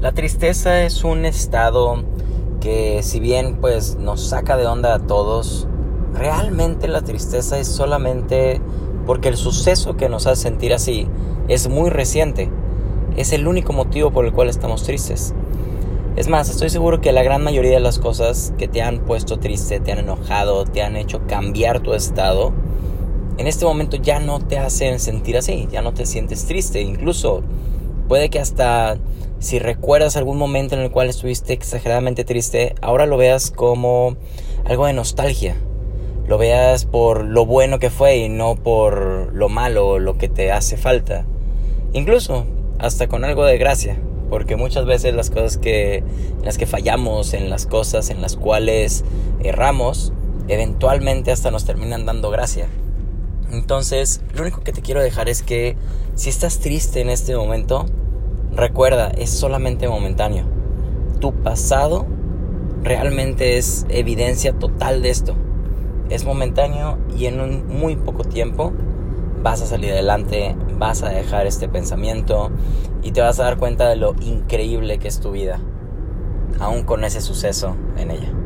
La tristeza es un estado que si bien pues nos saca de onda a todos, realmente la tristeza es solamente porque el suceso que nos hace sentir así es muy reciente. Es el único motivo por el cual estamos tristes. Es más, estoy seguro que la gran mayoría de las cosas que te han puesto triste, te han enojado, te han hecho cambiar tu estado, en este momento ya no te hacen sentir así, ya no te sientes triste. Incluso puede que hasta si recuerdas algún momento en el cual estuviste exageradamente triste, ahora lo veas como algo de nostalgia. Lo veas por lo bueno que fue y no por lo malo o lo que te hace falta. Incluso hasta con algo de gracia, porque muchas veces las cosas que en las que fallamos, en las cosas en las cuales erramos, eventualmente hasta nos terminan dando gracia. Entonces, lo único que te quiero dejar es que si estás triste en este momento, Recuerda, es solamente momentáneo. Tu pasado realmente es evidencia total de esto. Es momentáneo y en un muy poco tiempo vas a salir adelante, vas a dejar este pensamiento y te vas a dar cuenta de lo increíble que es tu vida, aún con ese suceso en ella.